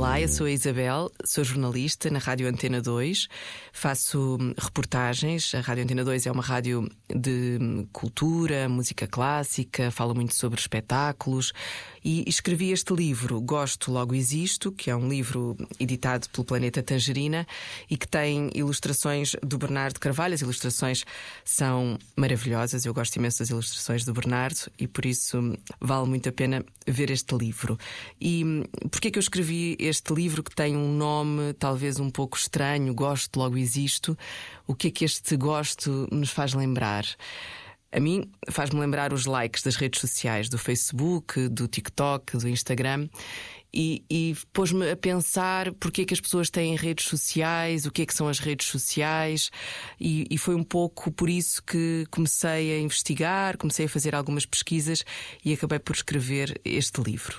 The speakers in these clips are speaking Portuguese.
Olá, eu sou a Isabel, sou jornalista na Rádio Antena 2, faço hum, reportagens. A Rádio Antena 2 é uma rádio de hum, cultura, música clássica, fala muito sobre espetáculos e escrevi este livro, Gosto Logo Existo, que é um livro editado pelo Planeta Tangerina e que tem ilustrações do Bernardo Carvalho. As ilustrações são maravilhosas, eu gosto imenso das ilustrações do Bernardo e por isso hum, vale muito a pena ver este livro. E porquê que eu escrevi este livro que tem um nome talvez um pouco estranho, Gosto, Logo Existo. O que é que este gosto nos faz lembrar? A mim faz-me lembrar os likes das redes sociais, do Facebook, do TikTok, do Instagram. E, e pôs-me a pensar porque é que as pessoas têm redes sociais, o que é que são as redes sociais, e, e, foi um pouco por isso que comecei a investigar, comecei a fazer algumas pesquisas e acabei por escrever este livro.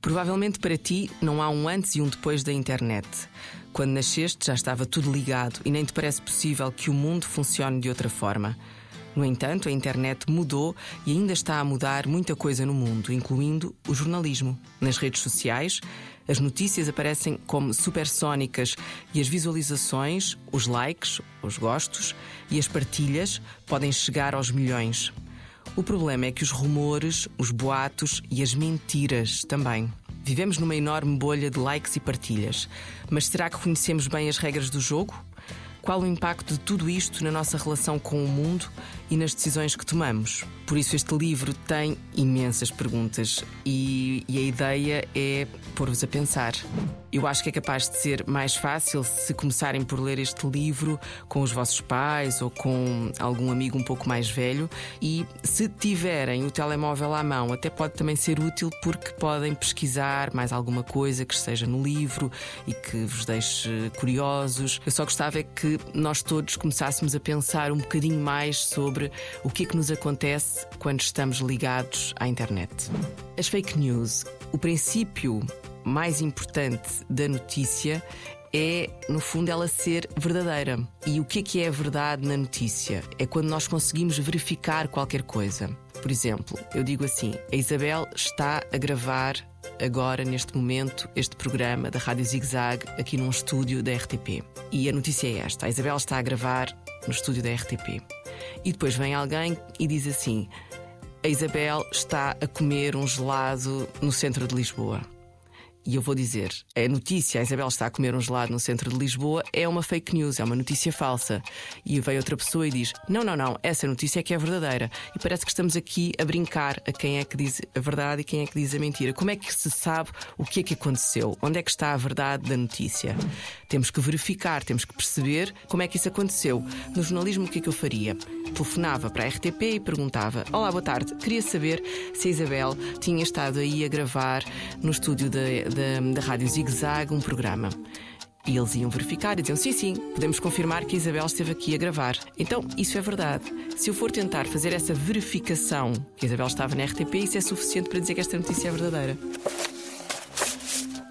Provavelmente para ti não há um antes e um depois da internet. Quando nasceste já estava tudo ligado e nem te parece possível que o mundo funcione de outra forma. No entanto, a internet mudou e ainda está a mudar muita coisa no mundo, incluindo o jornalismo. Nas redes sociais, as notícias aparecem como supersónicas e as visualizações, os likes, os gostos e as partilhas podem chegar aos milhões. O problema é que os rumores, os boatos e as mentiras também. Vivemos numa enorme bolha de likes e partilhas. Mas será que conhecemos bem as regras do jogo? Qual o impacto de tudo isto na nossa relação com o mundo e nas decisões que tomamos? Por isso, este livro tem imensas perguntas e, e a ideia é pôr-vos a pensar. Eu acho que é capaz de ser mais fácil se começarem por ler este livro com os vossos pais ou com algum amigo um pouco mais velho. E se tiverem o telemóvel à mão, até pode também ser útil porque podem pesquisar mais alguma coisa que esteja no livro e que vos deixe curiosos. Eu só gostava é que nós todos começássemos a pensar um bocadinho mais sobre o que é que nos acontece quando estamos ligados à internet. As fake news, o princípio mais importante da notícia é, no fundo, ela ser verdadeira. E o que é que é verdade na notícia? É quando nós conseguimos verificar qualquer coisa. Por exemplo, eu digo assim: a Isabel está a gravar agora, neste momento, este programa da Rádio Zig Zag aqui num estúdio da RTP. E a notícia é esta: a Isabel está a gravar no estúdio da RTP. E depois vem alguém e diz assim: a Isabel está a comer um gelado no centro de Lisboa. E eu vou dizer: a notícia, a Isabel está a comer um gelado no centro de Lisboa, é uma fake news, é uma notícia falsa. E veio outra pessoa e diz: não, não, não, essa notícia é que é verdadeira. E parece que estamos aqui a brincar a quem é que diz a verdade e quem é que diz a mentira. Como é que se sabe o que é que aconteceu? Onde é que está a verdade da notícia? Temos que verificar, temos que perceber como é que isso aconteceu. No jornalismo, o que é que eu faria? Telefonava para a RTP e perguntava: Olá, boa tarde, queria saber se a Isabel tinha estado aí a gravar no estúdio da da, da Rádio Zig Zag um programa. E eles iam verificar e diziam: sim, sim, podemos confirmar que a Isabel esteve aqui a gravar. Então, isso é verdade. Se eu for tentar fazer essa verificação que a Isabel estava na RTP, isso é suficiente para dizer que esta notícia é verdadeira.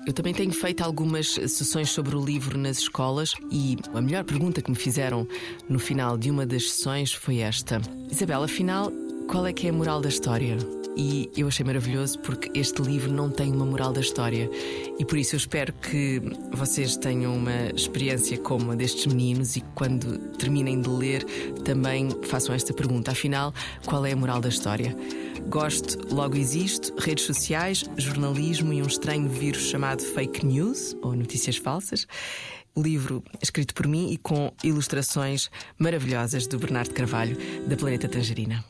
Eu também tenho feito algumas sessões sobre o livro nas escolas e a melhor pergunta que me fizeram no final de uma das sessões foi esta: Isabel, afinal, qual é que é a moral da história? E eu achei maravilhoso porque este livro não tem uma moral da história. E por isso eu espero que vocês tenham uma experiência como a destes meninos e quando terminem de ler também façam esta pergunta: afinal, qual é a moral da história? Gosto, logo existo, redes sociais, jornalismo e um estranho vírus chamado fake news ou notícias falsas. Livro escrito por mim e com ilustrações maravilhosas do Bernardo Carvalho, da Planeta Tangerina.